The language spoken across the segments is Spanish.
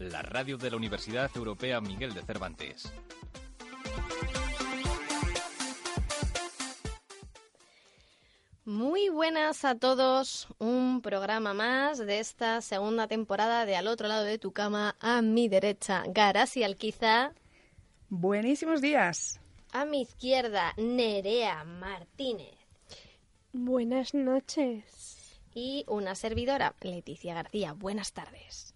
La radio de la Universidad Europea Miguel de Cervantes. Muy buenas a todos, un programa más de esta segunda temporada de Al otro lado de tu cama, a mi derecha, Garasi Alquiza. Buenísimos días. A mi izquierda, Nerea Martínez. Buenas noches. Y una servidora, Leticia García. Buenas tardes.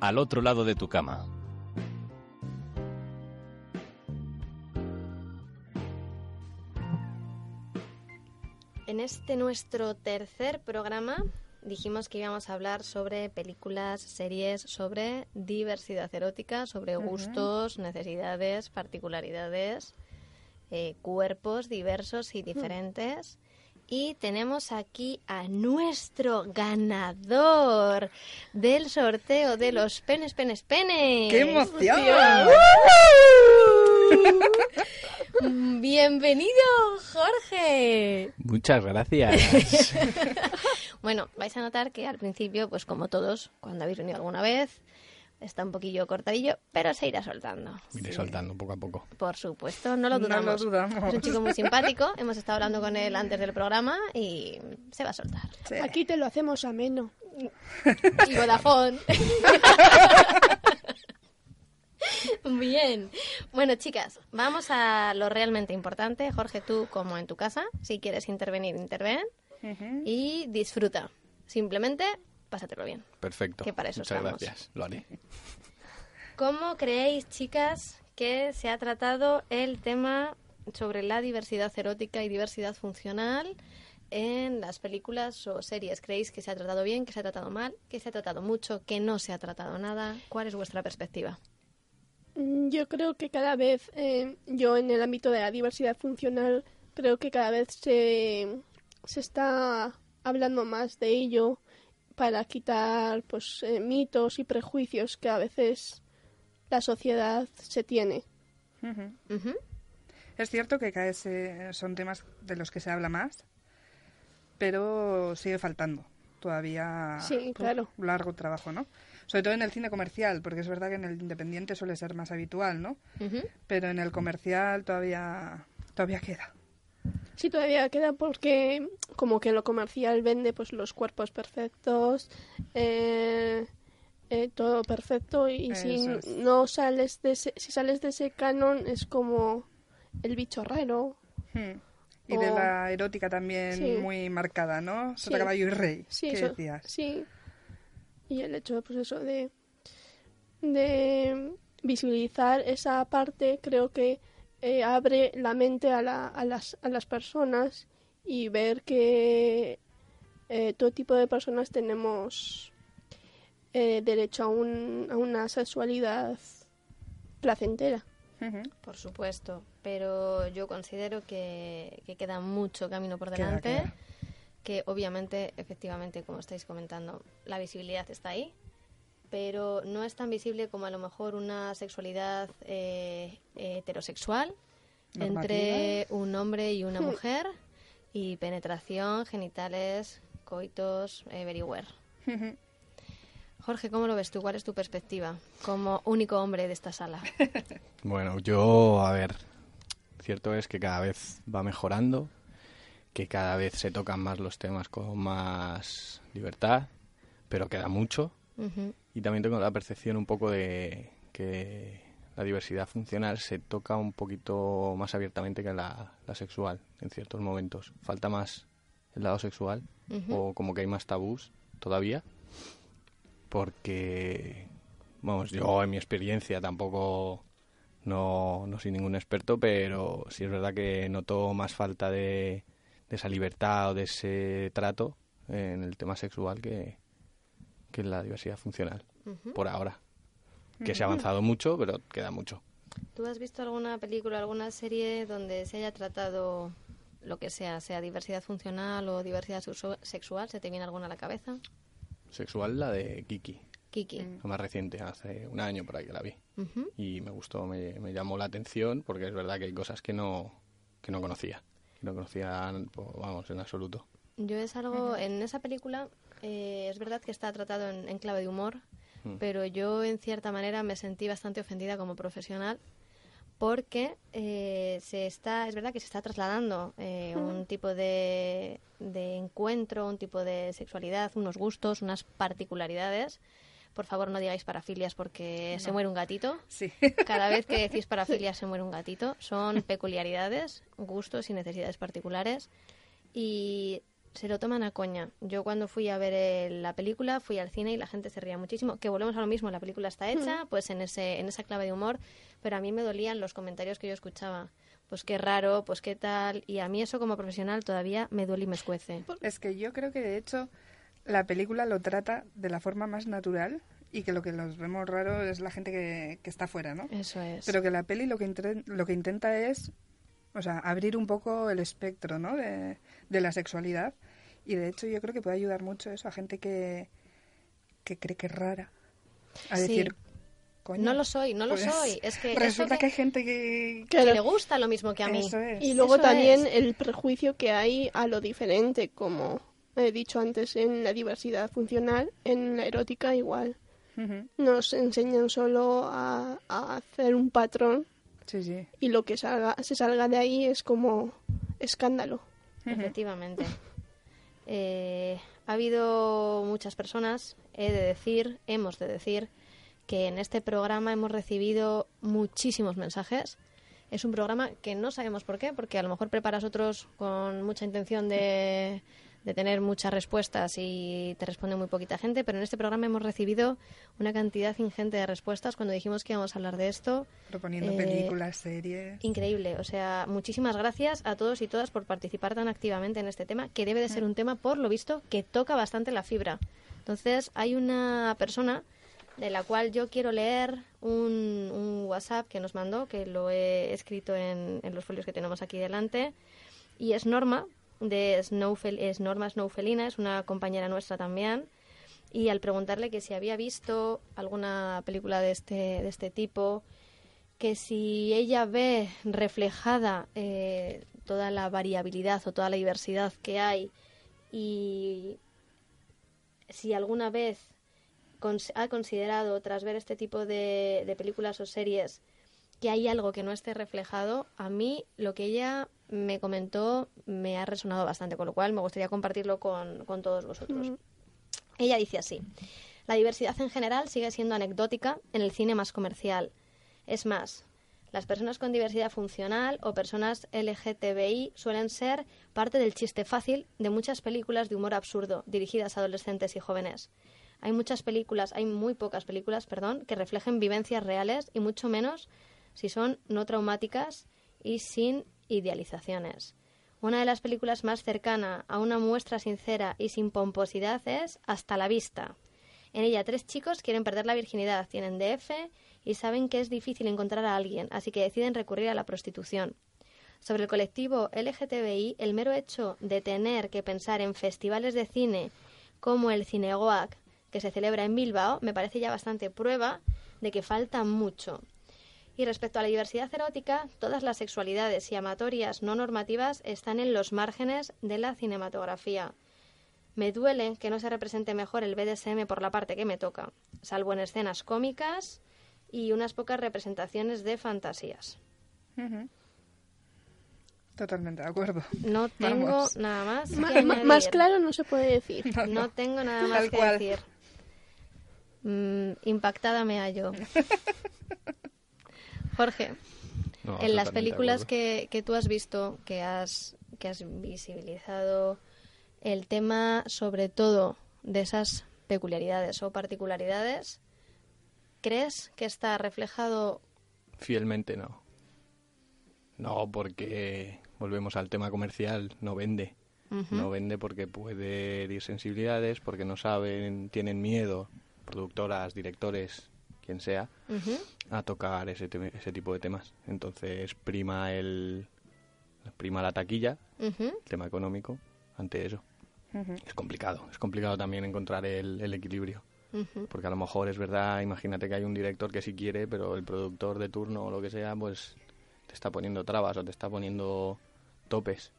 Al otro lado de tu cama. En este nuestro tercer programa dijimos que íbamos a hablar sobre películas, series, sobre diversidad erótica, sobre gustos, necesidades, particularidades, eh, cuerpos diversos y diferentes. Y tenemos aquí a nuestro ganador del sorteo de los penes, penes, penes. ¡Qué emoción! Bienvenido, Jorge. Muchas gracias. Bueno, vais a notar que al principio, pues como todos, cuando habéis venido alguna vez, está un poquillo cortadillo, pero se irá soltando. Iré soltando poco a poco. Por supuesto, no lo No lo dudamos. dudamos. Es un chico muy simpático, hemos estado hablando con él antes del programa y se va a soltar. Sí. Aquí te lo hacemos ameno. Y Vodafone. Bien. Bueno, chicas, vamos a lo realmente importante. Jorge, tú como en tu casa, si quieres intervenir, interven y disfruta. Simplemente pásatelo bien. Perfecto. Que para eso Muchas estamos. gracias. Lo haré. ¿Cómo creéis, chicas, que se ha tratado el tema sobre la diversidad erótica y diversidad funcional en las películas o series? ¿Creéis que se ha tratado bien, que se ha tratado mal, que se ha tratado mucho, que no se ha tratado nada? ¿Cuál es vuestra perspectiva? Mm, Yo creo que cada vez, eh, yo en el ámbito de la diversidad funcional, creo que cada vez se, se está hablando más de ello para quitar pues eh, mitos y prejuicios que a veces la sociedad se tiene. Es cierto que cada vez se- son temas de los que se habla más, pero sigue faltando todavía Sí, claro. largo trabajo, ¿no? Sobre todo en el cine comercial, porque es verdad que en el independiente suele ser más habitual, ¿no? Pero en el comercial todavía todavía queda. Sí, todavía queda porque como que lo comercial vende pues los cuerpos perfectos, eh, eh, todo perfecto y si es. no sales de ese, si sales de ese canon es como el bicho raro. Hmm. Y de la erótica también Sí. muy marcada, ¿no? Sota, Sí. caballo y rey, Sí, ¿qué eso- decías? sí. Y el hecho pues eso de de visibilizar esa parte creo que eh, abre la mente a, la- a las, a las personas y ver que eh, todo tipo de personas tenemos eh, derecho a, un, a una sexualidad placentera. Por supuesto, pero yo considero que, que queda mucho camino por Queda, delante, queda. que obviamente, efectivamente, como estáis comentando, la visibilidad está ahí, pero no es tan visible como a lo mejor una sexualidad eh, heterosexual entre un hombre y una mujer y penetración, genitales, coitos, everywhere. Jorge, ¿cómo lo ves tú? ¿Cuál es tu perspectiva como único hombre de esta sala? Bueno, yo, a ver, cierto es que cada vez va mejorando, que cada vez se tocan más los temas con más libertad, pero queda mucho. Y también tengo la percepción un poco de que la diversidad funcional se toca un poquito más abiertamente que la, la sexual en ciertos momentos. Falta más el lado sexual o como que hay más tabús todavía porque, vamos, yo en mi experiencia tampoco no, no soy ningún experto, pero sí es verdad que noto más falta de, de esa libertad o de ese trato en el tema sexual que, que en la diversidad funcional, por ahora. Que se ha avanzado mucho, pero queda mucho. ¿Tú has visto alguna película, alguna serie donde se haya tratado lo que sea, sea diversidad funcional o diversidad sexual? ¿Se te viene alguna a la cabeza? Sexual, la de Kiki. Kiki. La más reciente, hace un año por ahí que la vi. Y me gustó, me, me, llamó la atención porque es verdad que hay cosas que no, que no conocía. Que no conocía, pues, vamos, en absoluto. Yo es algo, en esa película, eh, es verdad que está tratado en, clave de humor, mm. pero yo en cierta manera me sentí bastante ofendida como profesional porque eh, se está, es verdad que se está trasladando eh, un tipo de, de, encuentro, un tipo de sexualidad, unos gustos, unas particularidades. Por favor, no digáis parafilias porque se muere un gatito. Sí. Cada vez que decís parafilias se muere un gatito. Son peculiaridades, gustos y necesidades particulares. Y se lo toman a coña. Yo cuando fui a ver la película, fui al cine y la gente se ría muchísimo. Que volvemos a lo mismo, la película está hecha, mm. pues en, ese, en esa clave de humor, pero a mí me dolían los comentarios que yo escuchaba. Pues qué raro, pues qué tal. Y a mí eso como profesional todavía me duele y me escuece. Es que yo creo que de hecho la película lo trata de la forma más natural y que lo que los vemos raro es la gente que, que está fuera, ¿no? Eso es. Pero que la peli lo que, lo que intenta es, o sea, abrir un poco el espectro, ¿no? De, de la sexualidad y de hecho yo creo que puede ayudar mucho eso a gente que, que cree que es rara. A decir, Coño, no lo soy, no lo pues soy. Es que resulta que, hay gente que, le gusta lo mismo que a mí. Y luego también el prejuicio que hay a lo diferente, como he dicho antes en la diversidad funcional, en la erótica igual. Nos enseñan solo a, hacer un patrón sí, sí. y lo que salga, se salga de ahí es como escándalo. Efectivamente. Eh, ha habido muchas personas, he de decir, hemos de decir, que en este programa hemos recibido muchísimos mensajes. Es un programa que no sabemos por qué, porque a lo mejor preparas otros con mucha intención de de tener muchas respuestas y te responde muy poquita gente, pero en este programa hemos recibido una cantidad ingente de respuestas cuando dijimos que íbamos a hablar de esto. Proponiendo películas, series. Increíble, o sea, muchísimas gracias a todos y todas por participar tan activamente en este tema, que debe de ser un tema, por lo visto, que toca bastante la fibra. Entonces, hay una persona de la cual yo quiero leer un, un WhatsApp que nos mandó, que lo he escrito en, en los folios que tenemos aquí delante, y es Norma, de Snowfel es Norma Snowfelina, es una compañera nuestra también. Y al preguntarle que si había visto alguna película de este, de este tipo, que si ella ve reflejada eh, toda la variabilidad o toda la diversidad que hay y si alguna vez ha considerado, tras ver este tipo de, de películas o series, que hay algo que no esté reflejado, a mí lo que ella me comentó me ha resonado bastante, con lo cual me gustaría compartirlo con, todos vosotros. Ella dice así, la diversidad en general sigue siendo anecdótica en el cine más comercial. Es más, las personas con diversidad funcional o personas LGTBI suelen ser parte del chiste fácil de muchas películas de humor absurdo dirigidas a adolescentes y jóvenes. Hay muchas películas, hay muy pocas películas, perdón, que reflejen vivencias reales y mucho menos si son no traumáticas y sin idealizaciones. Una de las películas más cercana a una muestra sincera y sin pomposidad es Hasta la vista. En ella tres chicos quieren perder la virginidad, tienen DF y saben que es difícil encontrar a alguien, así que deciden recurrir a la prostitución. Sobre el colectivo LGTBI, el mero hecho de tener que pensar en festivales de cine como el Cinegoac, que se celebra en Bilbao, me parece ya bastante prueba de que falta mucho. Y respecto a la diversidad erótica, todas las sexualidades y amatorias no normativas están en los márgenes de la cinematografía. Me duele que no se represente mejor el BDSM por la parte que me toca, salvo en escenas cómicas y unas pocas representaciones de fantasías. Totalmente de acuerdo. No tengo nada más. más claro no se puede decir. No, tengo nada más que decir. Mm, impactada me hallo. Jorge, en las películas que, que, tú has visto, que has, que has visibilizado el tema sobre todo de esas peculiaridades o particularidades, ¿crees que está reflejado? Fielmente no. No, porque volvemos al tema comercial, no vende. No vende porque puede herir sensibilidades, porque no saben, tienen miedo, productoras, directores, quien sea, a tocar ese, ese tipo de temas. Entonces prima el prima la taquilla, Ujú. el tema económico, ante eso. Es complicado, es complicado también encontrar el, el equilibrio. Porque a lo mejor es verdad, imagínate que hay un director que sí quiere, pero el productor de turno o lo que sea, pues te está poniendo trabas o te está poniendo topes.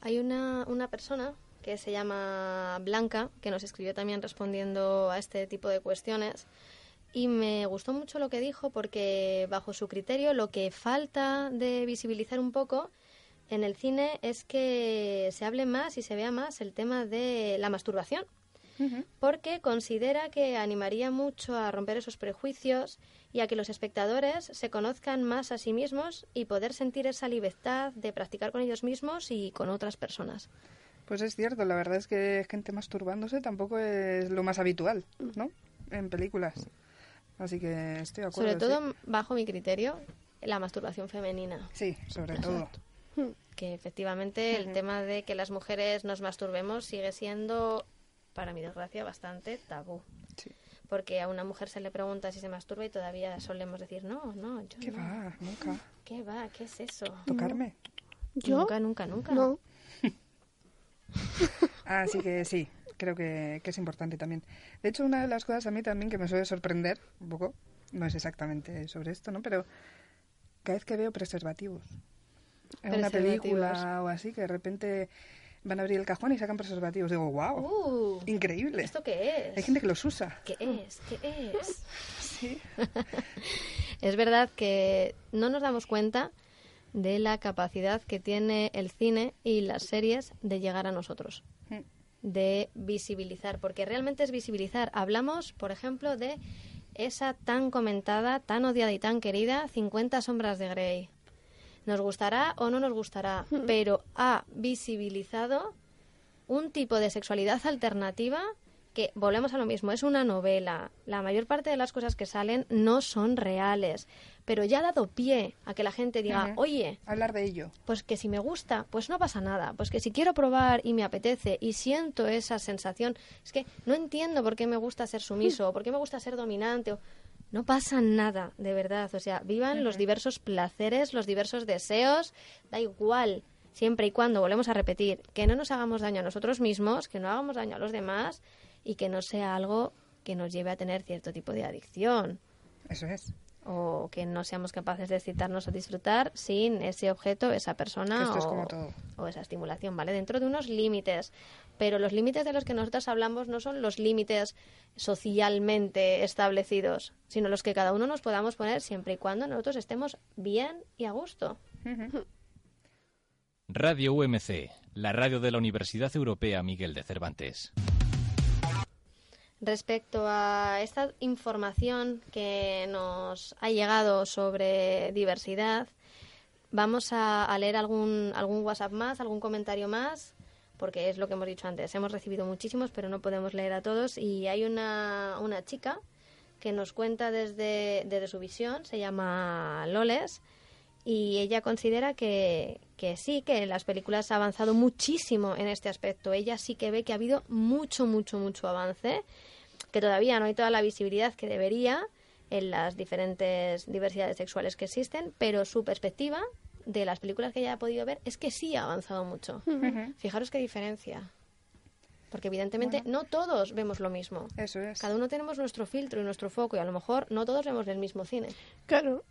Hay una, una persona que se llama Blanca, que nos escribió también respondiendo a este tipo de cuestiones. Y me gustó mucho lo que dijo porque, bajo su criterio, lo que falta de visibilizar un poco en el cine es que se hable más y se vea más el tema de la masturbación. Porque considera que animaría mucho a romper esos prejuicios y a que los espectadores se conozcan más a sí mismos y poder sentir esa libertad de practicar con ellos mismos y con otras personas. Pues es cierto, la verdad es que gente masturbándose tampoco es lo más habitual, ¿no? En películas. Así que estoy de acuerdo. Sobre todo, bajo mi criterio, la masturbación femenina. Sí, sobre todo. Que efectivamente el tema de que las mujeres nos masturbemos sigue siendo, para mi desgracia, bastante tabú. Sí. Porque a una mujer se le pregunta si se masturba y todavía solemos decir, no, no, yo ¿Qué no. va? Nunca. ¿Qué va? ¿Qué es eso? ¿Tocarme? ¿Yo? Nunca, nunca, nunca. No. Así que sí, creo que, que es importante también. De hecho, una de las cosas a mí también que me suele sorprender un poco, no es exactamente sobre esto, ¿no? Pero cada vez que veo preservativos en una película o así, que de repente van a abrir el cajón y sacan preservativos, digo, wow, Uh, increíble. ¿Esto qué es? Hay gente que los usa. ¿Qué es? ¿Qué es? Sí. Es verdad que no nos damos cuenta de la capacidad que tiene el cine y las series de llegar a nosotros, Mm. De visibilizar, porque realmente es visibilizar. Hablamos, por ejemplo, de esa tan comentada, tan odiada y tan querida 50 sombras de Grey. Nos gustará o no nos gustará, pero ha visibilizado un tipo de sexualidad alternativa que, volvemos a lo mismo, es una novela. La mayor parte de las cosas que salen no son reales, pero ya ha dado pie a que la gente diga, oye, Hablar de ello. pues que si me gusta, pues no pasa nada. Pues que si quiero probar y me apetece y siento esa sensación, es que no entiendo por qué me gusta ser sumiso o por qué me gusta ser dominante. O... No pasa nada, de verdad. O sea, vivan los diversos placeres, los diversos deseos, da igual. Siempre y cuando, volvemos a repetir, que no nos hagamos daño a nosotros mismos, que no hagamos daño a los demás y que no sea algo que nos lleve a tener cierto tipo de adicción Eso es. o que no seamos capaces de excitarnos o disfrutar sin ese objeto, esa persona es como todo. o esa estimulación, ¿vale? Dentro de unos límites. Pero los límites de los que nosotros hablamos no son los límites socialmente establecidos, sino los que cada uno nos podamos poner siempre y cuando nosotros estemos bien y a gusto. Radio UMC, la radio de la Universidad Europea Miguel de Cervantes. Respecto a esta información que nos ha llegado sobre diversidad, vamos a, a leer algún, algún WhatsApp más, algún comentario más, porque es lo que hemos dicho antes. Hemos recibido muchísimos, pero no podemos leer a todos. Y hay una, una chica que nos cuenta desde, desde su visión, se llama Loles, y ella considera que, que sí, que las películas han avanzado muchísimo en este aspecto. Ella sí que ve que ha habido mucho, mucho, mucho avance, que todavía no hay toda la visibilidad que debería en las diferentes diversidades sexuales que existen, pero su perspectiva de las películas que ella ha podido ver es que sí ha avanzado mucho. Fijaros qué diferencia. Porque evidentemente no todos vemos lo mismo. Eso es. Cada uno tenemos nuestro filtro y nuestro foco y a lo mejor no todos vemos el mismo cine. Claro.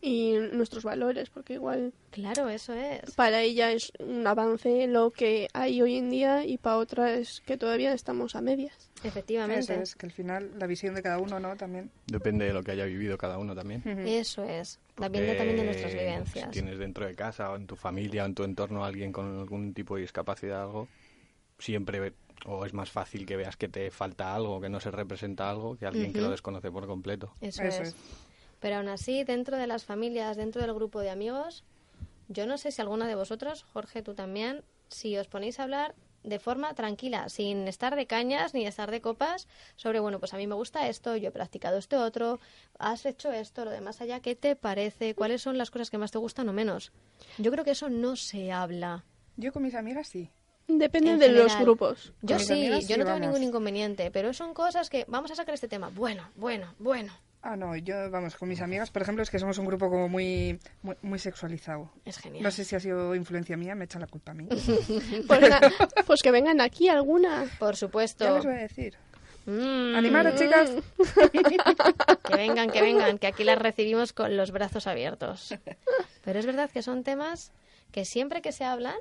Y nuestros valores, porque igual Claro, eso es. para ella es un avance lo que hay hoy en día y para otra es que todavía estamos a medias. Efectivamente. Eso es, que al final la visión de cada uno, ¿no? También. Depende de lo que haya vivido cada uno también. Eso es. Depende también de nuestras vivencias. Si tienes dentro de casa o en tu familia o en tu entorno a alguien con algún tipo de discapacidad o algo, siempre o es más fácil que veas que te falta algo, que no se representa algo, que alguien que lo desconoce por completo. Eso, Eso es. es. Pero aún así, dentro de las familias, dentro del grupo de amigos, yo no sé si alguna de vosotros, Jorge, tú también, si os ponéis a hablar de forma tranquila, sin estar de cañas ni estar de copas, sobre, bueno, pues a mí me gusta esto, yo he practicado este otro, has hecho esto, lo demás allá, ¿qué te parece? ¿Cuáles son las cosas que más te gustan o menos? Yo creo que eso no se habla. Yo con mis amigas sí. Depende En de los grupos. Yo sí, amigas yo sí, no tengo vamos. ningún inconveniente, pero son cosas que vamos a sacar este tema. Bueno, bueno, bueno. Ah, no, yo, vamos, con mis amigas, por ejemplo, es que somos un grupo como muy, muy, muy sexualizado. Es genial. No sé si ha sido influencia mía, me echa la culpa a mí. Pues, na- pues que vengan aquí alguna. Por supuesto. Ya les voy a decir. Mm, Animaros, chicas. Que vengan, que vengan, que aquí las recibimos con los brazos abiertos. Pero es verdad que son temas que siempre que se hablan,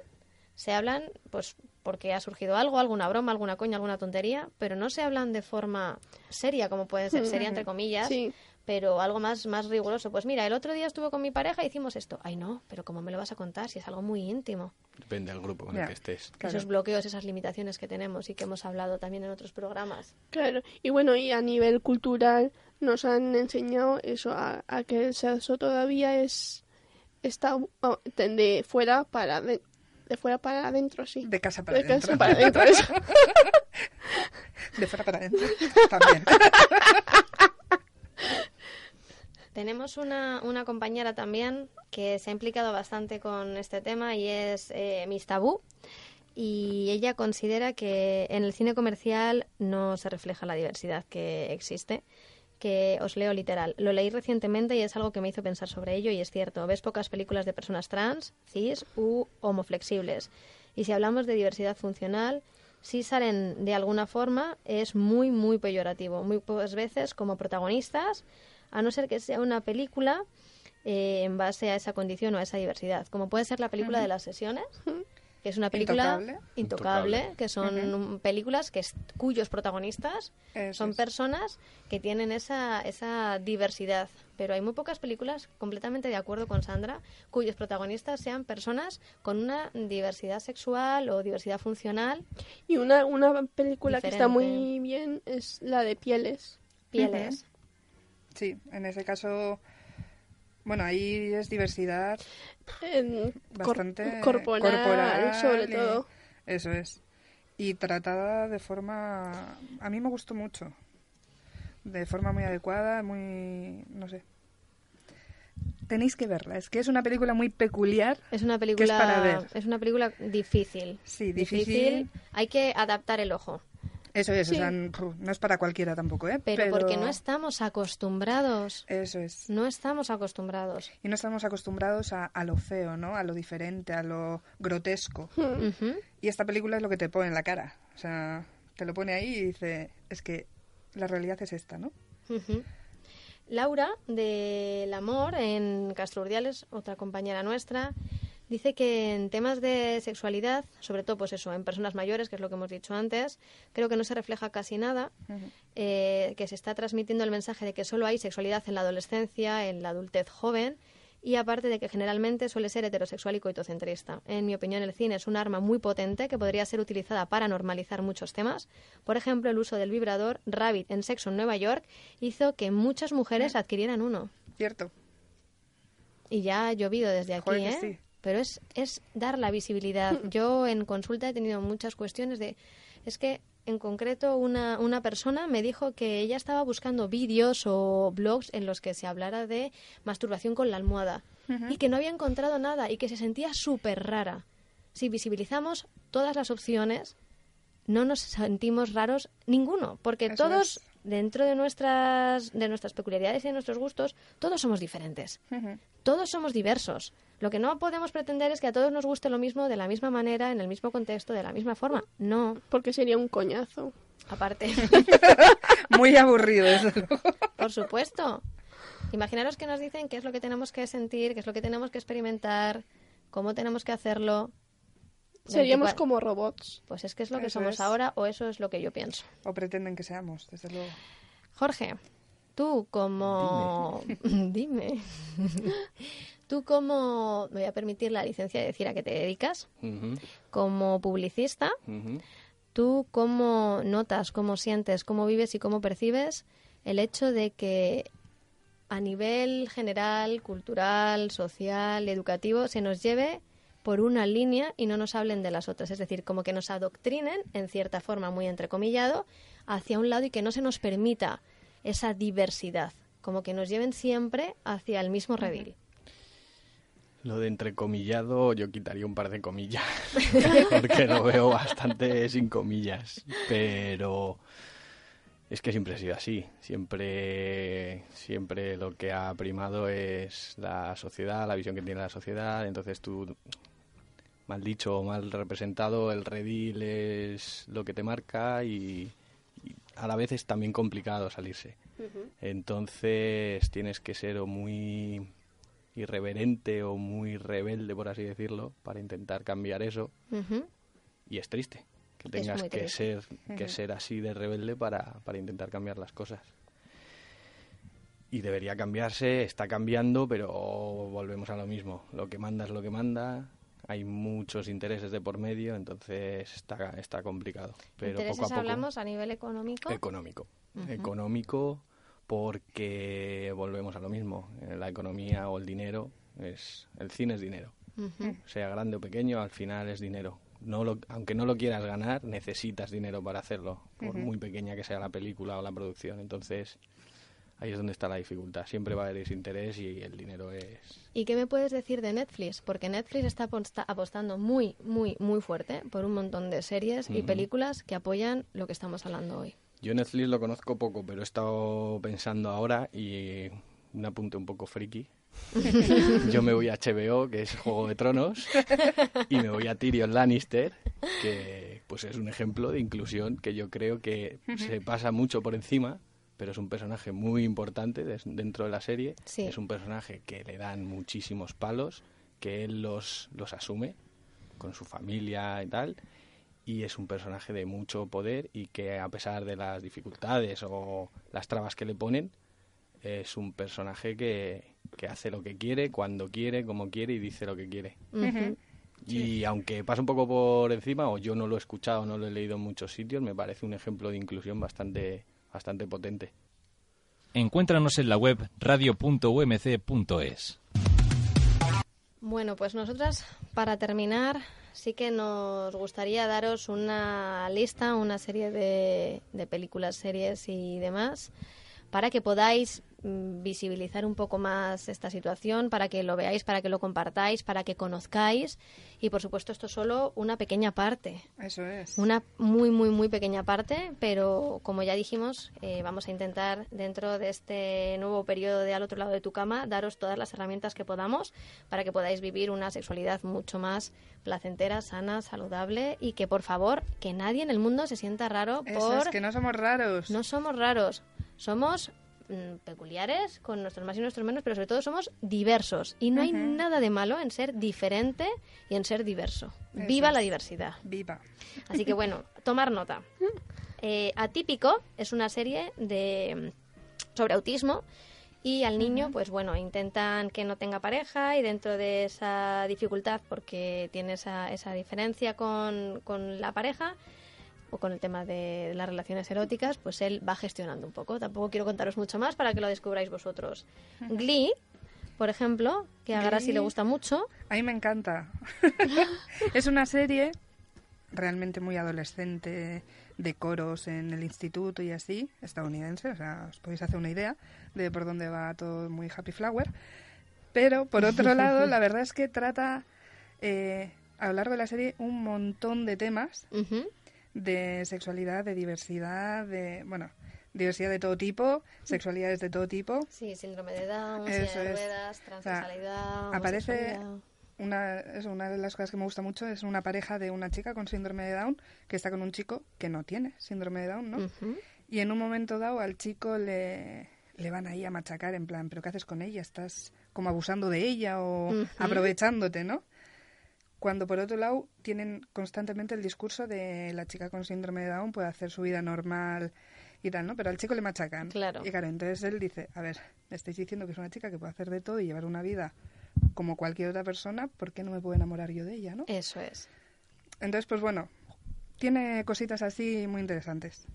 se hablan pues porque ha surgido algo, alguna broma, alguna coña, alguna tontería, pero no se hablan de forma seria, como puede ser seria entre comillas, Sí. pero algo más, más riguroso. Pues mira, el otro día estuve con mi pareja y hicimos esto. Ay, no, pero ¿cómo me lo vas a contar si es algo muy íntimo? Depende del grupo con el que estés. Claro. Esos bloqueos, esas limitaciones que tenemos y que hemos hablado también en otros programas. Claro. Y bueno, y a nivel cultural nos han enseñado eso, a, a que el sexo todavía es está oh, de- de fuera para de, de fuera para adentro, sí. De casa para De casa adentro. para adentro, eso. De fuera para adentro. También. Tenemos una, una compañera también que se ha implicado bastante con este tema y es eh, Miss Tabú. Y ella considera que en el cine comercial no se refleja la diversidad que existe. Que os leo literal. Lo leí recientemente y es algo que me hizo pensar sobre ello y es cierto. Ves pocas películas de personas trans, cis u homoflexibles. Y si hablamos de diversidad funcional, si salen de alguna forma es muy, muy peyorativo. Muy pocas veces como protagonistas, a no ser que sea una película eh, en base a esa condición o a esa diversidad. Como puede ser la película de las sesiones, que es una película Intocable. intocable, Intocable. que son um, películas que es- cuyos protagonistas Eso son es. personas que tienen esa, esa diversidad. Pero hay muy pocas películas, completamente de acuerdo con Sandra, cuyos protagonistas sean personas con una diversidad sexual o diversidad funcional, Y una, una película que está Diferente. muy bien es la de Pieles. pieles. Sí, en ese caso, bueno, ahí es diversidad en cor- bastante corporal, corporal sobre y- todo. Eso es. Y tratada de forma... A mí me gustó mucho. De forma muy adecuada, muy... no sé. Tenéis que verla. Es que es una película muy peculiar. Es una Que es película, para ver. es una película difícil. Sí, difícil. Hay que adaptar el ojo. Eso es, Sí. o sea, no es para cualquiera tampoco, ¿eh? Pero, porque no estamos acostumbrados. Eso es. No estamos acostumbrados. Y no estamos acostumbrados a, a lo feo, ¿no? A lo diferente, a lo grotesco. Y esta película es lo que te pone en la cara. O sea, te lo pone ahí y dice, es que la realidad es esta, ¿no? Laura, del Amor, en Castro Urdiales, otra compañera nuestra, dice que en temas de sexualidad, sobre todo pues eso, en personas mayores, que es lo que hemos dicho antes, creo que no se refleja casi nada, eh, que se está transmitiendo el mensaje de que solo hay sexualidad en la adolescencia, en la adultez joven, y aparte de que generalmente suele ser heterosexual y coitocentrista. En mi opinión, el cine es un arma muy potente que podría ser utilizada para normalizar muchos temas. Por ejemplo, el uso del vibrador Rabbit en Sexo en Nueva York hizo que muchas mujeres adquirieran uno. ¿Cierto? Y ya ha llovido desde aquí, Joder, ¿eh? sí. Pero es, es dar la visibilidad. Yo en consulta he tenido muchas cuestiones de... Es que, en concreto, una, una persona me dijo que ella estaba buscando vídeos o blogs en los que se hablara de masturbación con la almohada y que no había encontrado nada y que se sentía súper rara. Si visibilizamos todas las opciones, no nos sentimos raros ninguno, porque Eso todos, es. dentro de nuestras, de nuestras peculiaridades y de nuestros gustos, todos somos diferentes. Todos somos diversos. Lo que no podemos pretender es que a todos nos guste lo mismo de la misma manera, en el mismo contexto, de la misma forma. No, Porque sería un coñazo. aparte, Muy aburrido, desde luego. por supuesto. Imaginaros que nos dicen qué es lo que tenemos que sentir, qué es lo que tenemos que experimentar, cómo tenemos que hacerlo. Seríamos 24 como robots. Pues es que es lo que Eso somos es. ahora o eso es lo que yo pienso. O pretenden que seamos, desde luego. Jorge, tú como... Dime. tú como... Me voy a permitir la licencia de decir a qué te dedicas. Como publicista. ¿Tú cómo notas, cómo sientes, cómo vives y cómo percibes el hecho de que a nivel general, cultural, social, educativo, se nos lleve por una línea y no nos hablen de las otras. Es decir, como que nos adoctrinen, en cierta forma muy entrecomillado, hacia un lado y que no se nos permita esa diversidad, como que nos lleven siempre hacia el mismo redil. Lo de entrecomillado yo quitaría un par de comillas, porque lo veo bastante sin comillas, pero es que siempre ha sido así. Siempre, siempre lo que ha primado es la sociedad, la visión que tiene la sociedad. Entonces tú mal dicho o mal representado, el redil es lo que te marca y, a la vez es también complicado salirse. Entonces tienes que ser o muy irreverente o muy rebelde, por así decirlo, para intentar cambiar eso. Y es triste que tengas que ser, que ser así de rebelde para, para intentar cambiar las cosas y debería cambiarse, está cambiando, pero volvemos a lo mismo. Lo que manda es lo que manda, hay muchos intereses de por medio, entonces está, está complicado. Pero ¿Intereses poco a poco, hablamos a nivel económico? Económico. Económico porque volvemos a lo mismo. Eh, la economía o el dinero, es el cine es dinero. Sea grande o pequeño, al final es dinero. No lo, aunque no lo quieras ganar, necesitas dinero para hacerlo, por muy pequeña que sea la película o la producción. Entonces, ahí es donde está la dificultad. Siempre va a haber desinterés y el dinero es... ¿Y qué me puedes decir de Netflix? Porque Netflix está apostando muy, muy, muy fuerte por un montón de series y películas que apoyan lo que estamos hablando hoy. Yo Netflix lo conozco poco, pero he estado pensando ahora y un apunte un poco friki. Yo me voy a HBO, que es Juego de Tronos, y me voy a Tyrion Lannister, que pues es un ejemplo de inclusión que yo creo que se pasa mucho por encima pero es un personaje muy importante dentro de la serie. Es un personaje que le dan muchísimos palos, que él los, los asume con su familia y tal. Y es un personaje de mucho poder y que a pesar de las dificultades o las trabas que le ponen, es un personaje que, que hace lo que quiere, cuando quiere, como quiere y dice lo que quiere. Y aunque pasa un poco por encima, o yo no lo he escuchado, no lo he leído en muchos sitios, me parece un ejemplo de inclusión bastante, bastante potente. Encuéntranos en la web radio.umc.es. Bueno, pues nosotras, para terminar, sí que nos gustaría daros una lista, una serie de, de películas, series y demás, para que podáis Mm, visibilizar un poco más esta situación, para que lo veáis, para que lo compartáis, para que conozcáis. Y por supuesto, esto es solo una pequeña parte. Eso es. Una muy, muy, muy pequeña parte, pero como ya dijimos, eh, vamos a intentar dentro de este nuevo periodo de al otro lado de tu cama daros todas las herramientas que podamos para que podáis vivir una sexualidad mucho más placentera, sana, saludable y que por favor que nadie en el mundo se sienta raro por... es que no somos raros. No somos raros. Somos Mm, peculiares, con nuestros más y nuestros menos, pero sobre todo somos diversos. Y no hay nada de malo en ser diferente y en ser diverso. Viva la diversidad. Viva. Así que bueno, tomar nota. Eh, Atípico es una serie de sobre autismo y al niño, pues bueno, intentan que no tenga pareja y dentro de esa dificultad, porque tiene esa, esa diferencia con, con la pareja, con el tema de las relaciones eróticas, pues él va gestionando un poco. Tampoco quiero contaros mucho más para que lo descubráis vosotros. Glee, por ejemplo, que a Garasi le gusta mucho. A mí me encanta. es una serie realmente muy adolescente de coros en el instituto y así, estadounidense, o sea, os podéis hacer una idea de por dónde va todo muy happy flower. Pero, por otro lado, la verdad es que trata eh, a lo largo de la serie un montón de temas de sexualidad, de diversidad, de, bueno, diversidad de todo tipo, sexualidades de todo tipo. Sí, síndrome de Down, de ruedas, transexualidad. aparece una, es una de las cosas que me gusta mucho es una pareja de una chica con síndrome de Down que está con un chico que no tiene síndrome de Down, ¿no? Y en un momento dado al chico le, le van ahí a machacar en plan, ¿pero qué haces con ella? ¿Estás como abusando de ella o aprovechándote, no? Cuando por otro lado tienen constantemente el discurso de la chica con síndrome de Down puede hacer su vida normal y tal, ¿no? Pero al chico le machacan. Claro. Y claro, entonces él dice, a ver, me estáis diciendo que es una chica que puede hacer de todo y llevar una vida como cualquier otra persona, ¿por qué no me puedo enamorar yo de ella, no? Eso es. Entonces, pues bueno, tiene cositas así muy interesantes.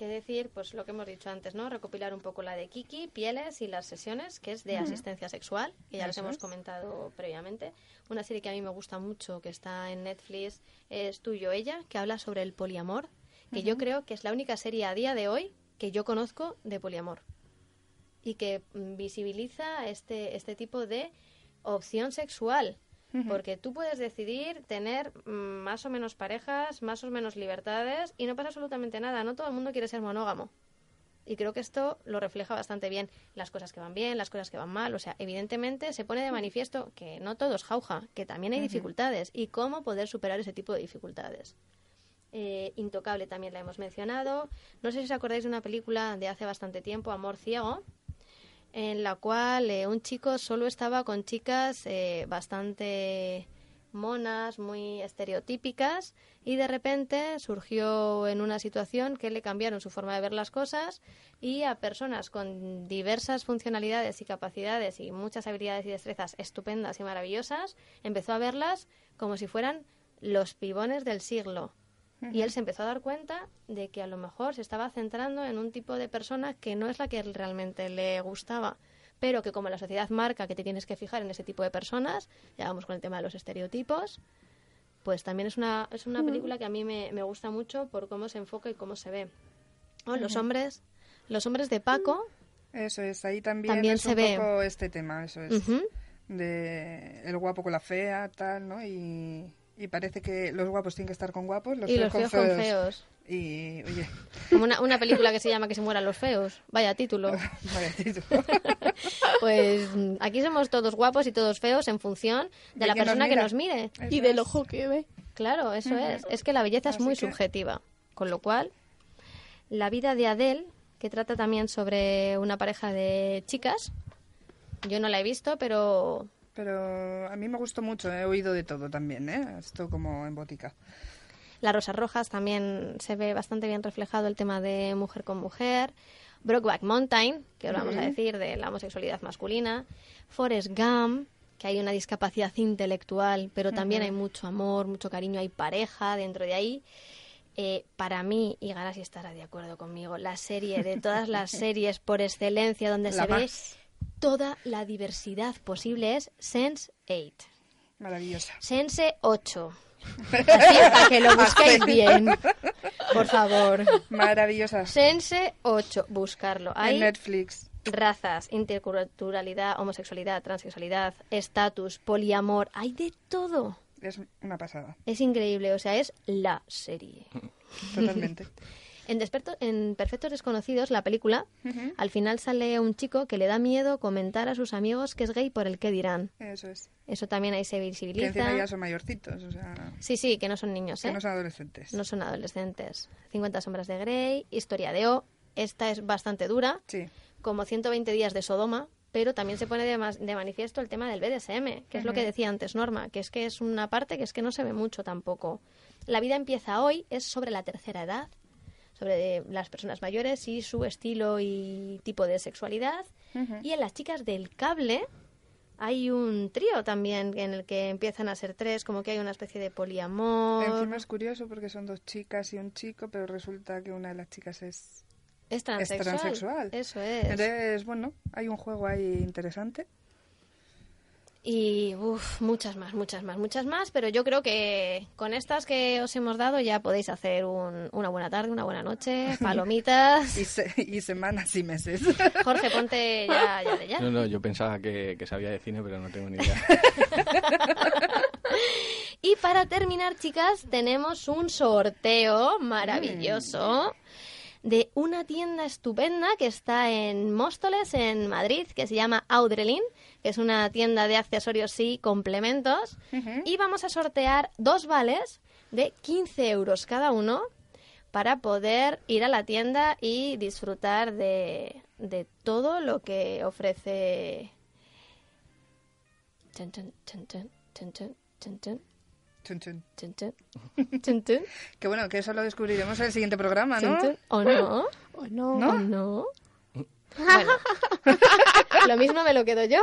Que decir, pues lo que hemos dicho antes, ¿no? Recopilar un poco la de Kiki, Pieles y las sesiones, que es de asistencia sexual, que ya les hemos es. comentado previamente. Una serie que a mí me gusta mucho, que está en Netflix, es Tuyo Ella, que habla sobre el poliamor, que yo creo que es la única serie a día de hoy que yo conozco de poliamor y que mm, visibiliza este, este tipo de opción sexual. Porque tú puedes decidir tener mm, más o menos parejas, más o menos libertades y no pasa absolutamente nada. No todo el mundo quiere ser monógamo. Y creo que esto lo refleja bastante bien. Las cosas que van bien, las cosas que van mal. O sea, evidentemente se pone de manifiesto que no todo es jauja, que también hay dificultades y cómo poder superar ese tipo de dificultades. Eh, Intocable también la hemos mencionado. No sé si os acordáis de una película de hace bastante tiempo, Amor Ciego, en la cual eh, un chico solo estaba con chicas eh, bastante monas, muy estereotípicas, y de repente surgió en una situación que le cambiaron su forma de ver las cosas y a personas con diversas funcionalidades y capacidades y muchas habilidades y destrezas estupendas y maravillosas, empezó a verlas como si fueran los pibones del siglo. Y él se empezó a dar cuenta de que a lo mejor se estaba centrando en un tipo de persona que no es la que él realmente le gustaba, pero que como la sociedad marca que te tienes que fijar en ese tipo de personas, ya vamos con el tema de los estereotipos, pues también es una, es una película que a mí me, me gusta mucho por cómo se enfoca y cómo se ve. Oh, Los hombres, los hombres de Paco, Eso es, ahí también, También es se un ve. poco este tema, eso es. De el guapo con la fea, tal, ¿no? Y, y parece que los guapos tienen que estar con guapos, los y feos los feos con feos. Y, oye, Como una, una película que se llama Que se mueran los feos. Vaya título. vaya título. Pues aquí somos todos guapos y todos feos en función de, De la nos persona que nos mire. Eso Y del ojo que ve. Claro, eso es. Es que la belleza es muy que- subjetiva. Con lo cual, la vida de Adele, que trata también sobre una pareja de chicas, yo no la he visto, pero Pero a mí me gustó mucho, he oído de todo también, ¿eh? Esto como en botica. Las Rosas Rojas también se ve bastante bien reflejado el tema de mujer con mujer. Brokeback Mountain, que ahora vamos a decir de la homosexualidad masculina. Forrest Gump, que hay una discapacidad intelectual, pero también hay mucho amor, mucho cariño, hay pareja dentro de ahí. Eh, para mí, y Garasi estará de acuerdo conmigo, la serie de todas las series por excelencia donde La se ve. Toda la diversidad posible es Sense 8. Maravillosa. Sense 8. Así, para que lo busquéis bien. Por favor. Maravillosa. Sense 8. Buscarlo. En Hay Netflix. razas, interculturalidad, homosexualidad, transexualidad, estatus, poliamor. Hay de todo. Es una pasada. Es increíble. O sea, es la serie. Totalmente. En, Desperto- en Perfectos Desconocidos, la película, al final sale un chico que le da miedo comentar a sus amigos que es gay por el que dirán. Eso es. Eso también ahí se Que visibiliza. encima ya son mayorcitos, o sea, Sí, sí, que no son niños, ¿eh? que no son adolescentes. No son adolescentes. 50 sombras de Grey, Historia de O. Esta es bastante dura, Sí. como 120 días de Sodoma, pero también se pone de, de manifiesto el tema del BDSM, que es lo que decía antes Norma, que es que es una parte que es que no se ve mucho tampoco. La vida empieza hoy, es sobre la tercera edad, sobre las personas mayores y su estilo y tipo de sexualidad. Y en las chicas del cable hay un trío también en el que empiezan a ser tres, como que hay una especie de poliamor. Encima es curioso porque son dos chicas y un chico, pero resulta que una de las chicas es... Es transexual. Es transexual. Eso es. Entonces, bueno, hay un juego ahí interesante. Y uf, muchas más, muchas más, muchas más, pero yo creo que con estas que os hemos dado ya podéis hacer un- una buena tarde, una buena noche, palomitas. Y, se- y semanas y meses. Jorge, ponte ya, ya de ya. No, no, yo pensaba que, que sabía de cine, pero no tengo ni idea. Y para terminar, chicas, tenemos un sorteo maravilloso de una tienda estupenda que está en Móstoles, en Madrid, que se llama Audrelin, que es una tienda de accesorios y complementos. Y vamos a sortear dos vales de 15 euros cada uno para poder ir a la tienda y disfrutar de, de todo lo que ofrece. Chun, chun, chun. Que bueno, que eso lo descubriremos en el siguiente programa, ¿no? ¿O no? ¿O no? ¿O no? Bueno, lo mismo me lo quedo yo.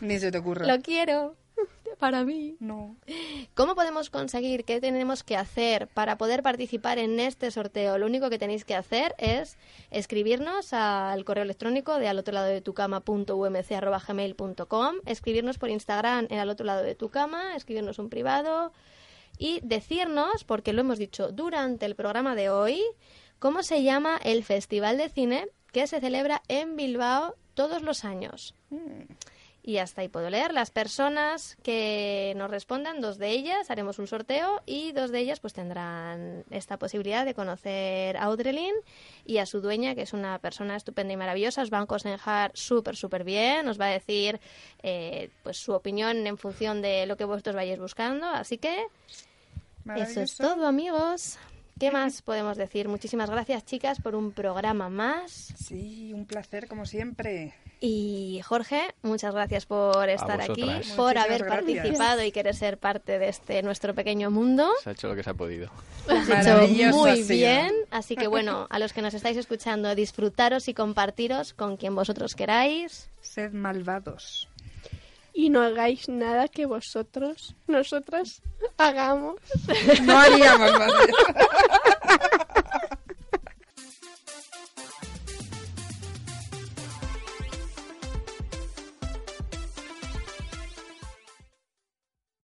Ni se te ocurra. Lo quiero. para mí. No. ¿Cómo podemos conseguir? ¿Qué tenemos que hacer para poder participar en este sorteo? Lo único que tenéis que hacer es escribirnos al correo electrónico de al otro lado de tu cama.umc.gmail.com, escribirnos por Instagram en al otro lado de tu cama, escribirnos un privado y decirnos, porque lo hemos dicho durante el programa de hoy, cómo se llama el Festival de Cine que se celebra en Bilbao todos los años. Y hasta ahí puedo leer. Las personas que nos respondan, dos de ellas haremos un sorteo y dos de ellas pues tendrán esta posibilidad de conocer a Audrelin y a su dueña, que es una persona estupenda y maravillosa. Os va a aconsejar súper, súper bien. Os va a decir eh, pues su opinión en función de lo que vosotros vayáis buscando. Así que eso es todo, amigos. ¿Qué más podemos decir? Muchísimas gracias, chicas, por un programa más. Sí, un placer como siempre. Y Jorge, muchas gracias por estar aquí, por haber gracias. participado y querer ser parte de este nuestro pequeño mundo. Se ha hecho lo que se ha podido. Lo has hecho muy bien, así que bueno, a los que nos estáis escuchando, disfrutaros y compartiros con quien vosotros queráis. Sed malvados. Y no hagáis nada que vosotros, nosotras, hagamos. No haríamos más.